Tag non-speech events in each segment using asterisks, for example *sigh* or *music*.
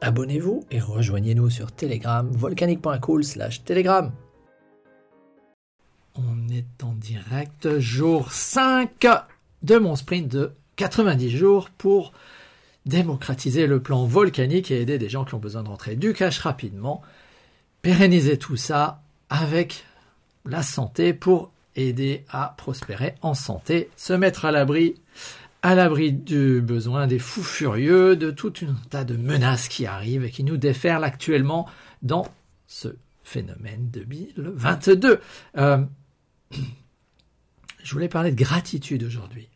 Abonnez-vous et rejoignez-nous sur Telegram, volcanique.cool slash Telegram. On est en direct, jour 5 de mon sprint de 90 jours pour démocratiser le plan volcanique et aider des gens qui ont besoin de rentrer du cash rapidement. Pérenniser tout ça avec la santé pour aider à prospérer en santé, se mettre à l'abri à l'abri du besoin des fous furieux, de tout un tas de menaces qui arrivent et qui nous déferlent actuellement dans ce phénomène 2022. Euh, *clears throat* je voulais parler de gratitude aujourd'hui.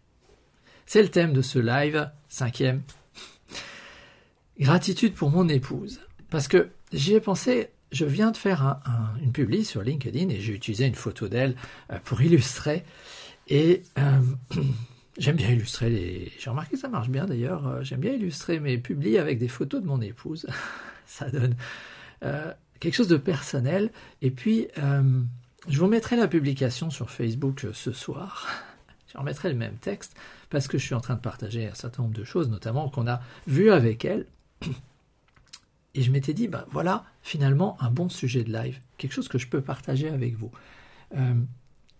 C'est le thème de ce live, cinquième. Gratitude pour mon épouse. Parce que j'y ai pensé, je viens de faire une publi sur LinkedIn et j'ai utilisé une photo d'elle euh, pour illustrer. Et euh, *clears throat* J'aime bien illustrer les. J'ai remarqué que ça marche bien d'ailleurs. Euh, j'aime bien illustrer mes publis avec des photos de mon épouse. *laughs* ça donne euh, quelque chose de personnel. Et puis, euh, je vous mettrai la publication sur Facebook ce soir. *laughs* Je remettrai le même texte parce que je suis en train de partager un certain nombre de choses, notamment qu'on a vues avec elle. *clears throat* Et je m'étais dit, ben voilà, finalement, un bon sujet de live, quelque chose que je peux partager avec vous.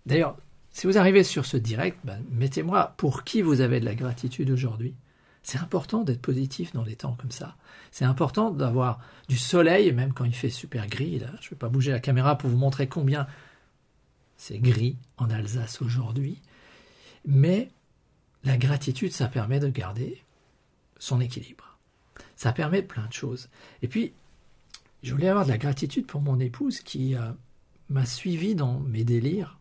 D'ailleurs, si vous arrivez sur ce direct, ben, mettez-moi pour qui vous avez de la gratitude aujourd'hui. C'est important d'être positif dans les temps comme ça. C'est important d'avoir du soleil, même quand il fait super gris. Je ne vais pas bouger la caméra pour vous montrer combien c'est gris en Alsace aujourd'hui. Mais la gratitude, ça permet de garder son équilibre. Ça permet plein de choses. Et puis, je voulais avoir de la gratitude pour mon épouse qui euh, m'a suivi dans mes délires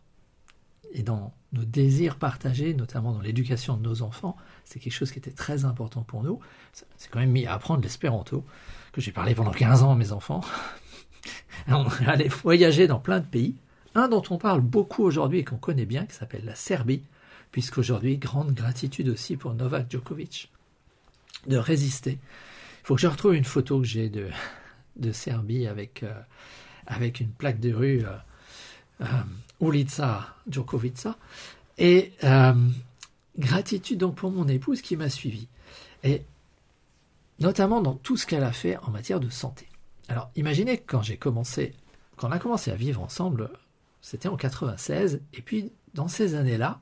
et dans nos désirs partagés, notamment dans l'éducation de nos enfants, c'est quelque chose qui était très important pour nous. C'est quand même mis à apprendre l'espéranto, que j'ai parlé pendant 15 ans à mes enfants. *laughs* on allait voyager dans plein de pays. Un dont on parle beaucoup aujourd'hui et qu'on connaît bien, qui s'appelle la Serbie, puisqu'aujourd'hui, grande gratitude aussi pour Novak Djokovic de résister. Il faut que je retrouve une photo que j'ai de, de Serbie avec, euh, avec une plaque de rue. Euh, Ulica Djokovica. Et euh, gratitude donc pour mon épouse qui m'a suivi. Et notamment dans tout ce qu'elle a fait en matière de santé. Alors imaginez quand j'ai commencé, quand on a commencé à vivre ensemble, c'était en 96, et puis dans ces années-là,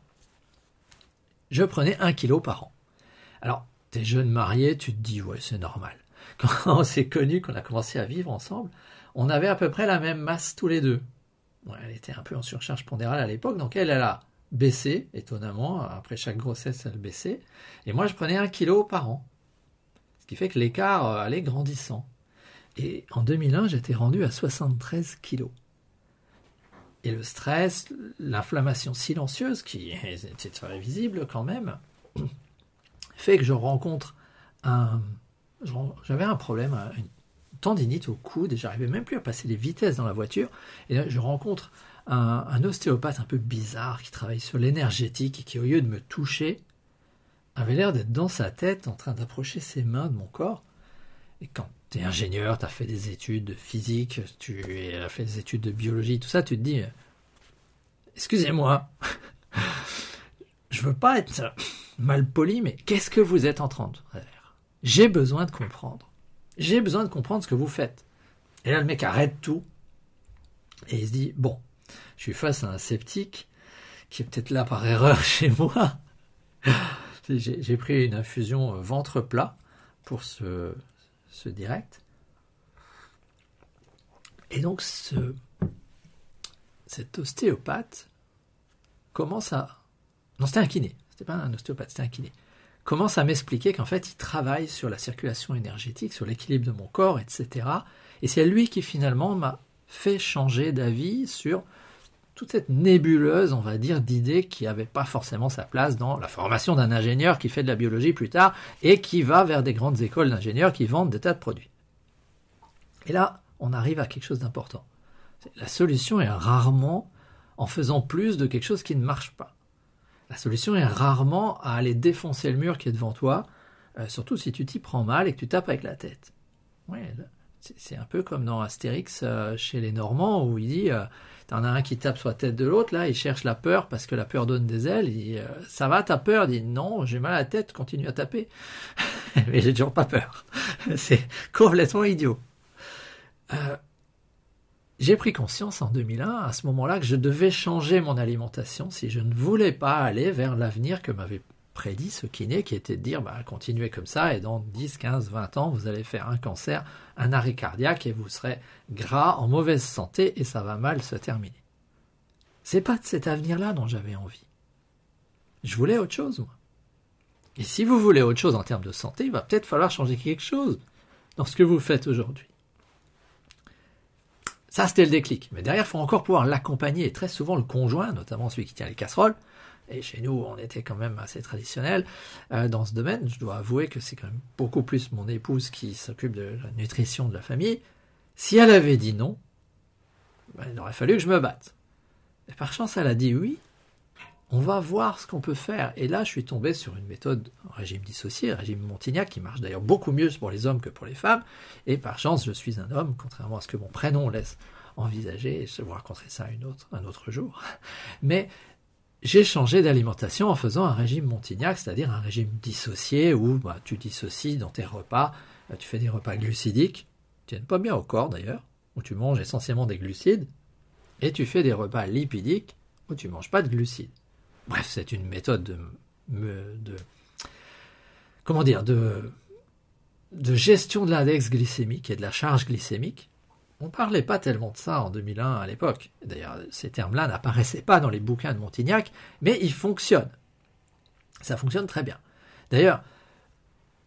je prenais un kilo par an. Alors, t'es jeune marié, tu te dis, ouais, c'est normal. *laughs* Quand on s'est connus, qu'on a commencé à vivre ensemble, on avait à peu près la même masse tous les deux elle était un peu en surcharge pondérale à l'époque, donc elle, a baissé, étonnamment. Après chaque grossesse, elle baissait. Et moi, je prenais un kilo par an. Ce qui fait que l'écart euh, allait grandissant. Et en 2001, j'étais rendu à 73 kilos. Et le stress, l'inflammation silencieuse, qui était très visible quand même, fait que je rencontre un. J'avais un problème, une tendinite au coude et j'arrivais même plus à passer les vitesses dans la voiture. Et là, je rencontre un, ostéopathe un peu bizarre qui travaille sur l'énergétique et qui, au lieu de me toucher, avait l'air d'être dans sa tête en train d'approcher ses mains de mon corps. Et quand tu es ingénieur, tu as fait des études de physique, tu as fait des études de biologie, tout ça, tu te dis Excusez-moi, je veux pas être mal poli, mais qu'est-ce que vous êtes en train de faire? J'ai besoin de comprendre. J'ai besoin de comprendre ce que vous faites. Et là, le mec arrête tout. Et il se dit, bon, je suis face à un sceptique qui est peut-être là par erreur *laughs* chez moi. J'ai pris une infusion euh, ventre plat pour ce, direct. Et donc, ce, cet ostéopathe commence à. Non, c'était un kiné. C'était pas un ostéopathe, c'était un kiné commence à m'expliquer qu'en fait, il travaille sur la circulation énergétique, sur l'équilibre de mon corps, etc. Et c'est lui qui finalement m'a fait changer d'avis sur toute cette nébuleuse, on va dire, d'idées qui n'avaient pas forcément sa place dans la formation d'un ingénieur qui fait de la biologie plus tard et qui va vers des grandes écoles d'ingénieurs qui vendent des tas de produits. Et là, on arrive à quelque chose d'important. La solution est rarement en faisant plus de quelque chose qui ne marche pas. La solution est rarement à aller défoncer le mur qui est devant toi, euh, surtout si tu t'y prends mal et que tu tapes avec la tête. Ouais, c'est un peu comme dans Astérix euh, chez les Normands où il dit euh, T'en as un qui tape sur la tête de l'autre, là, il cherche la peur parce que la peur donne des ailes. Il dit Ça va, t'as peur? Il dit Non, j'ai mal à la tête, continue à taper. *laughs* Mais j'ai toujours pas peur. *laughs* c'est complètement idiot. J'ai pris conscience en 2001, à ce moment-là, que je devais changer mon alimentation si je ne voulais pas aller vers l'avenir que m'avait prédit ce kiné, qui était de dire bah, continuez comme ça et dans 10, 15, 20 ans, vous allez faire un cancer, un arrêt cardiaque et vous serez gras, en mauvaise santé et ça va mal se terminer. C'est pas de cet avenir-là dont j'avais envie. Je voulais autre chose, moi. Et si vous voulez autre chose en termes de santé, il va peut-être falloir changer quelque chose dans ce que vous faites aujourd'hui. Ça, c'était le déclic. Mais derrière, faut encore pouvoir l'accompagner. Et très souvent, le conjoint, notamment celui qui tient les casseroles, et chez nous, on était quand même assez traditionnel euh, dans ce domaine. Je dois avouer que c'est quand même beaucoup plus mon épouse qui s'occupe de la nutrition de la famille. Si elle avait dit non, ben, il aurait fallu que je me batte. Et par chance, elle a dit oui. On va voir ce qu'on peut faire. Et là, je suis tombé sur une méthode régime dissocié, régime Montignac, qui marche d'ailleurs beaucoup mieux pour les hommes que pour les femmes. Et par chance, je suis un homme, contrairement à ce que mon prénom laisse envisager. Je vais vous raconter ça un autre jour. *laughs* Mais j'ai changé d'alimentation en faisant un régime Montignac, c'est-à-dire un régime dissocié où bah, tu dissocies dans tes repas, euh, tu fais des repas glucidiques, qui tiennent pas bien au corps d'ailleurs, où tu manges essentiellement des glucides, et tu fais des repas lipidiques où tu manges pas de glucides. Bref, c'est une méthode de, comment dire de, de gestion de l'index glycémique et de la charge glycémique on parlait pas tellement de ça en 2001 à l'époque. D'ailleurs, ces termes-là n'apparaissaient pas dans les bouquins de Montignac, mais ils fonctionnent. Ça fonctionne très bien. D'ailleurs,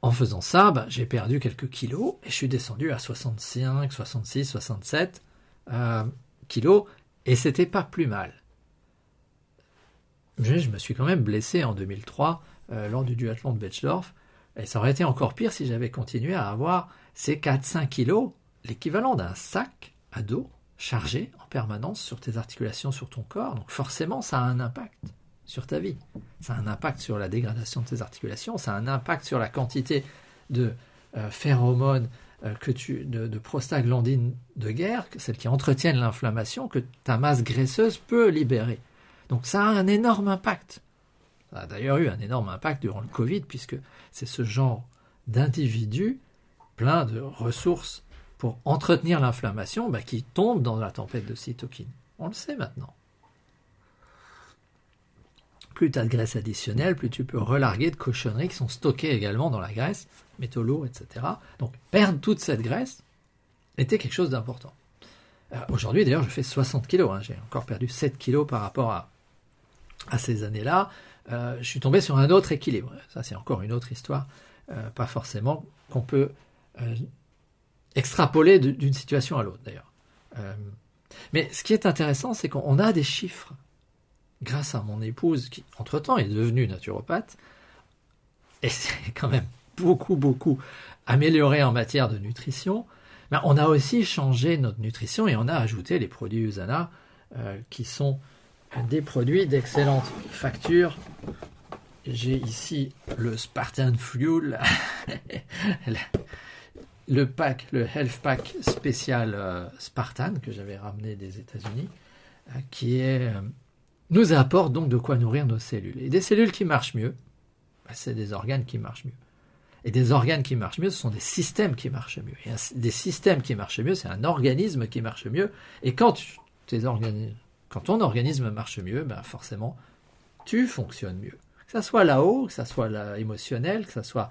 en faisant ça, bah, j'ai perdu quelques kilos et je suis descendu à 65, 66, 67 kilos et c'était pas plus mal. Je, me suis quand même blessé en 2003 euh, lors du duathlon de Betchdorf et ça aurait été encore pire si j'avais continué à avoir ces 4-5 kilos l'équivalent d'un sac à dos chargé en permanence sur tes articulations, sur ton corps. Donc forcément, ça a un impact sur ta vie. Ça a un impact sur la dégradation de tes articulations, ça a un impact sur la quantité de euh, phéromones euh, de, prostaglandines de guerre, celles qui entretiennent l'inflammation, que ta masse graisseuse peut libérer. Donc ça a un énorme impact. Ça a d'ailleurs eu un énorme impact durant le Covid, puisque c'est ce genre d'individu plein de ressources pour entretenir l'inflammation bah, qui tombe dans la tempête de cytokine. On le sait maintenant. Plus tu as de graisse additionnelle, plus tu peux relarguer de cochonneries qui sont stockées également dans la graisse, métaux lourds, etc. Donc perdre toute cette graisse était quelque chose d'important. Euh, aujourd'hui, d'ailleurs, je fais 60 kilos. Hein. J'ai encore perdu 7 kilos par rapport à, à ces années-là. Euh, je suis tombé sur un autre équilibre. Ça, c'est encore une autre histoire. Euh, pas forcément qu'on peut extrapoler d'une situation à l'autre d'ailleurs. Euh, mais ce qui est intéressant, c'est qu'on a des chiffres. Grâce à mon épouse, qui entre-temps est devenue naturopathe, et c'est quand même beaucoup, beaucoup amélioré en matière de nutrition, mais on a aussi changé notre nutrition et on a ajouté les produits Usana, euh, qui sont des produits d'excellente facture. J'ai ici le Spartan Fuel, *laughs* le pack, le Health Pack spécial euh, Spartan que j'avais ramené des États-Unis, euh, qui euh, nous apporte donc de quoi nourrir nos cellules. Et des cellules qui marchent mieux, bah, c'est des organes qui marchent mieux. Et des organes qui marchent mieux, ce sont des systèmes qui marchent mieux. Et des systèmes qui marchent mieux, c'est un organisme qui marche mieux. Et quand, tes quand ton organisme marche mieux, ben forcément, tu fonctionnes mieux. Que ça soit là-haut, que ça soit émotionnel, que ça soit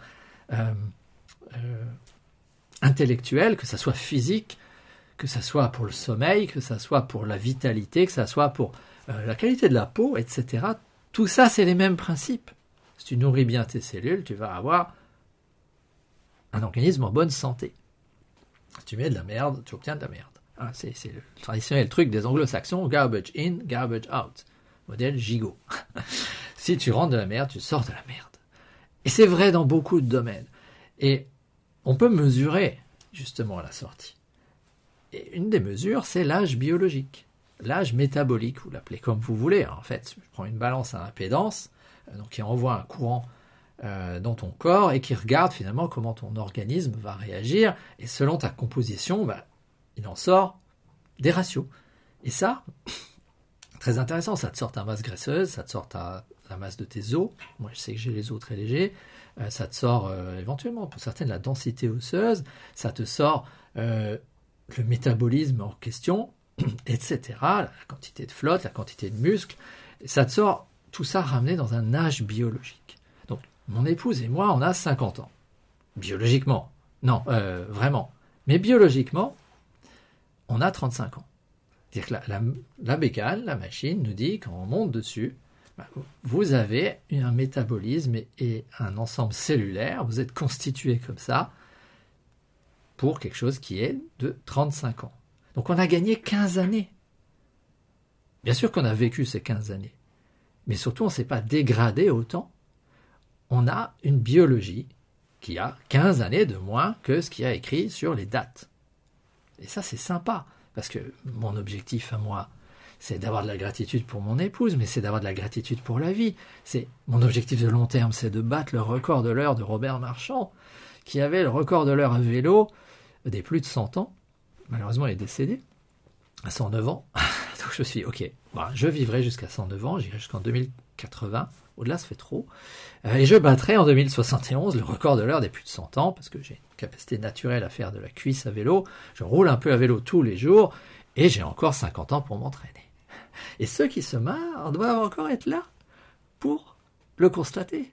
intellectuel, que ça soit physique, que ça soit pour le sommeil, que ça soit pour la vitalité, que ça soit pour euh, la qualité de la peau, etc. Tout ça, c'est les mêmes principes. Si tu nourris bien tes cellules, tu vas avoir un organisme en bonne santé. Si tu mets de la merde, tu obtiens de la merde. Ah, c'est le traditionnel truc des anglo-saxons, garbage in, garbage out. Modèle gigot. *laughs* si tu rentres de la merde, tu sors de la merde. Et c'est vrai dans beaucoup de domaines. Et on peut mesurer justement la sortie. Et une des mesures, c'est l'âge biologique, l'âge métabolique, vous l'appelez comme vous voulez. En fait, je prends une balance à impédance, euh, donc qui envoie un courant euh, dans ton corps et qui regarde finalement comment ton organisme va réagir. Et selon ta composition, bah, il en sort des ratios. Et ça, très intéressant, ça te sort ta masse graisseuse, ça te sort ta, la masse de tes os. Moi, je sais que j'ai les os très légers. Euh, ça te sort euh, éventuellement, pour certaines, la densité osseuse. Ça te sort le métabolisme en question, *clears throat* etc. La quantité de flotte, la quantité de muscles. Ça te sort tout ça ramené dans un âge biologique. Mon épouse et moi, on a 50 ans. Biologiquement. Non, euh, vraiment. Mais biologiquement, on a 35 ans. C'est-à-dire que la, la, bécane, la machine, nous dit, quand on monte dessus, bah, vous avez un métabolisme et, un ensemble cellulaire, vous êtes constitué comme ça pour quelque chose qui est de 35 ans. Donc on a gagné 15 années. Bien sûr qu'on a vécu ces 15 années, mais surtout on ne s'est pas dégradé autant on a une biologie qui a 15 années de moins que ce qui a écrit sur les dates. Et ça, c'est sympa, parce que mon objectif à moi, c'est d'avoir de la gratitude pour mon épouse, mais c'est d'avoir de la gratitude pour la vie. C'est mon objectif de long terme, c'est de battre le record de l'heure de Robert Marchand, qui avait le record de l'heure à vélo des plus de 100 ans. Malheureusement, il est décédé à 109 ans. Je me suis ok, je vivrai jusqu'à 109 ans, j'irai jusqu'en 2080. Au-delà, ça fait trop. Euh, et je battrai en 2071 le record de l'heure des plus de 100 ans, parce que j'ai une capacité naturelle à faire de la cuisse à vélo. Je roule un peu à vélo tous les jours, et j'ai encore 50 ans pour m'entraîner. Et ceux qui se marrent doivent encore être là pour le constater.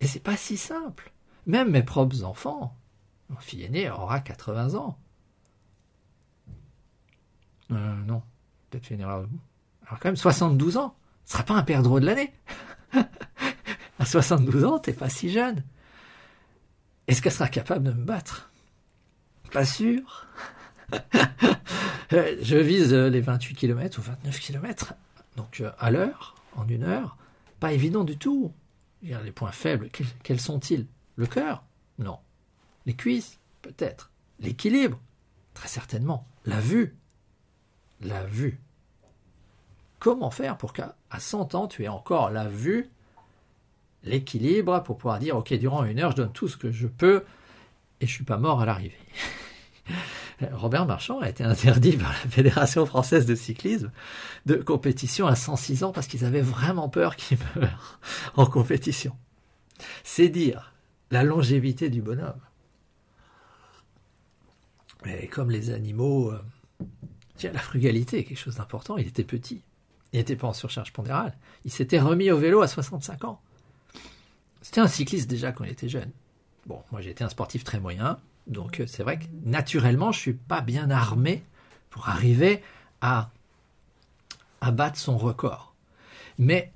Et c'est pas si simple. Même mes propres enfants, mon fille aîné aura 80 ans. Euh, non, peut-être une erreur. Alors quand même 72 ans. Ce sera pas un perdreau de l'année. *laughs* à 72 ans, t'es pas si jeune. Est-ce qu'elle sera capable de me battre? Pas sûr. *laughs* je vise les 28 km ou 29 km, donc euh, à l'heure, en une heure. Pas évident du tout. Les points faibles, quels sont-ils? Le cœur? Non. Les cuisses? Peut-être. L'équilibre? Très certainement. La vue? La vue. Comment faire pour qu'à 100 ans, tu aies encore la vue, l'équilibre, pour pouvoir dire, OK, durant une heure, je donne tout ce que je peux et je suis pas mort à l'arrivée. *laughs* Robert Marchand a été interdit par la Fédération française de cyclisme de compétition à 106 ans parce qu'ils avaient vraiment peur qu'il meure *laughs* en compétition. C'est dire la longévité du bonhomme. Mais comme les animaux, euh, la frugalité quelque chose d'important, il était petit. Il n'était pas en surcharge pondérale. Il s'était remis au vélo à 65 ans. C'était un cycliste déjà quand il était jeune. Bon, moi j'étais un sportif très moyen, donc euh, c'est vrai que naturellement je suis pas bien armé pour arriver à, à battre son record. Mais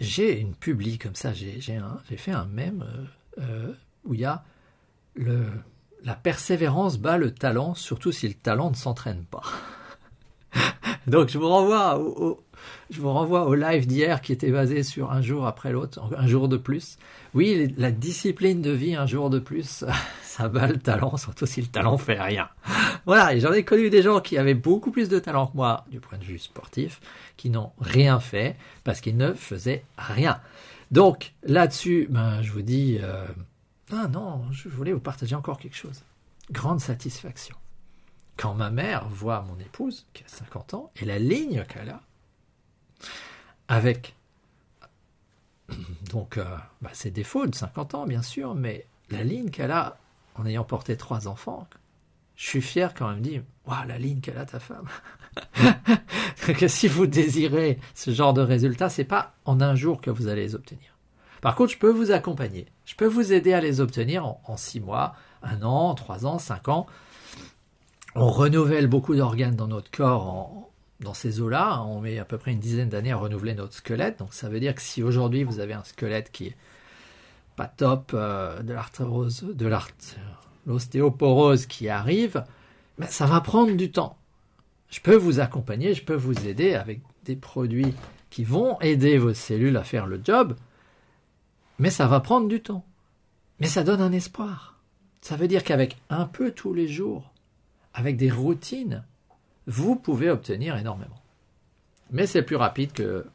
j'ai une publi comme ça, j'ai fait un mème euh, euh, où il y a le, la persévérance bat le talent, surtout si le talent ne s'entraîne pas. *laughs* Donc je vous renvoie au, je vous renvoie au live d'hier qui était basé sur un jour après l'autre, un jour de plus. Oui, la discipline de vie un jour de plus, *laughs* ça bat le talent, surtout si le talent fait rien. *laughs* Voilà, et j'en ai connu des gens qui avaient beaucoup plus de talent que moi du point de vue sportif, qui n'ont rien fait parce qu'ils ne faisaient rien. Donc là-dessus, ben, je vous dis, euh, ah non, je voulais vous partager encore quelque chose. Grande satisfaction quand ma mère voit mon épouse, qui a 50 ans, et la ligne qu'elle a, avec donc euh, bah, ses défauts de 50 ans, bien sûr, mais la ligne qu'elle a en ayant porté trois enfants, je suis fier quand même de dire, waouh, la ligne qu'elle a ta femme. *laughs* que si vous désirez ce genre de résultats, c'est pas en un jour que vous allez les obtenir. Par contre, je peux vous accompagner. Je peux vous aider à les obtenir en, six mois, un an, trois ans, cinq ans on renouvelle beaucoup d'organes dans notre corps dans ces eaux-là. On met à peu près une dizaine d'années à renouveler notre squelette. Donc ça veut dire que si aujourd'hui vous avez un squelette qui est pas top, euh, de l'arthrose, de l'ostéoporose qui arrive, ben, ça va prendre du temps. Je peux vous accompagner, je peux vous aider avec des produits qui vont aider vos cellules à faire le job, mais ça va prendre du temps. Mais ça donne un espoir. Ça veut dire qu'avec un peu tous les jours, avec des routines, vous pouvez obtenir énormément. Mais c'est plus rapide que...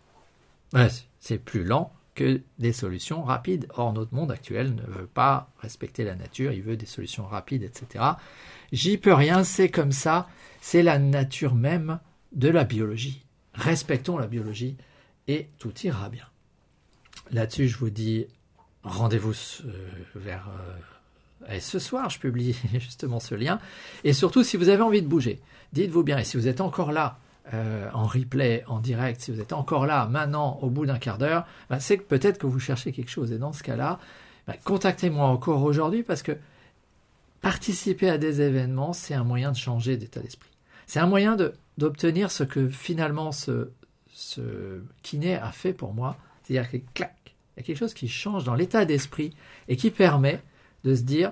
c'est plus lent que des solutions rapides. Or, notre monde actuel ne veut pas respecter la nature, il veut des solutions rapides, etc. J'y peux rien, c'est comme ça, c'est la nature même de la biologie. Respectons la biologie et tout ira bien. Là-dessus, je vous dis rendez-vous euh, vers euh, ce soir, je publie *laughs* justement ce lien. Et surtout, si vous avez envie de bouger, dites-vous bien, et si vous êtes encore là, euh, en replay, en direct, si vous êtes encore là maintenant au bout d'un quart d'heure, bah, c'est que peut-être que vous cherchez quelque chose. Et dans ce cas-là, bah, contactez-moi encore aujourd'hui parce que participer à des événements, c'est un moyen de changer d'état d'esprit. C'est un moyen d'obtenir ce que finalement ce, ce kiné a fait pour moi. C'est-à-dire que clac, il y a quelque chose qui change dans l'état d'esprit et qui permet de se dire,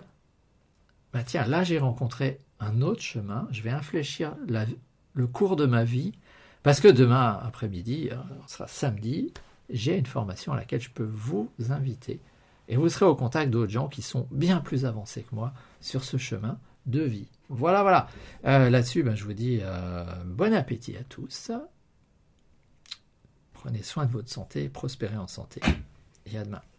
bah tiens, là j'ai rencontré un autre chemin, je vais infléchir le cours de ma vie, parce que demain après-midi, on hein, sera samedi, j'ai une formation à laquelle je peux vous inviter. Et vous serez au contact d'autres gens qui sont bien plus avancés que moi sur ce chemin de vie. Voilà, voilà. Euh, là-dessus, ben, je vous dis euh, bon appétit à tous. Prenez soin de votre santé, prospérez en santé. i.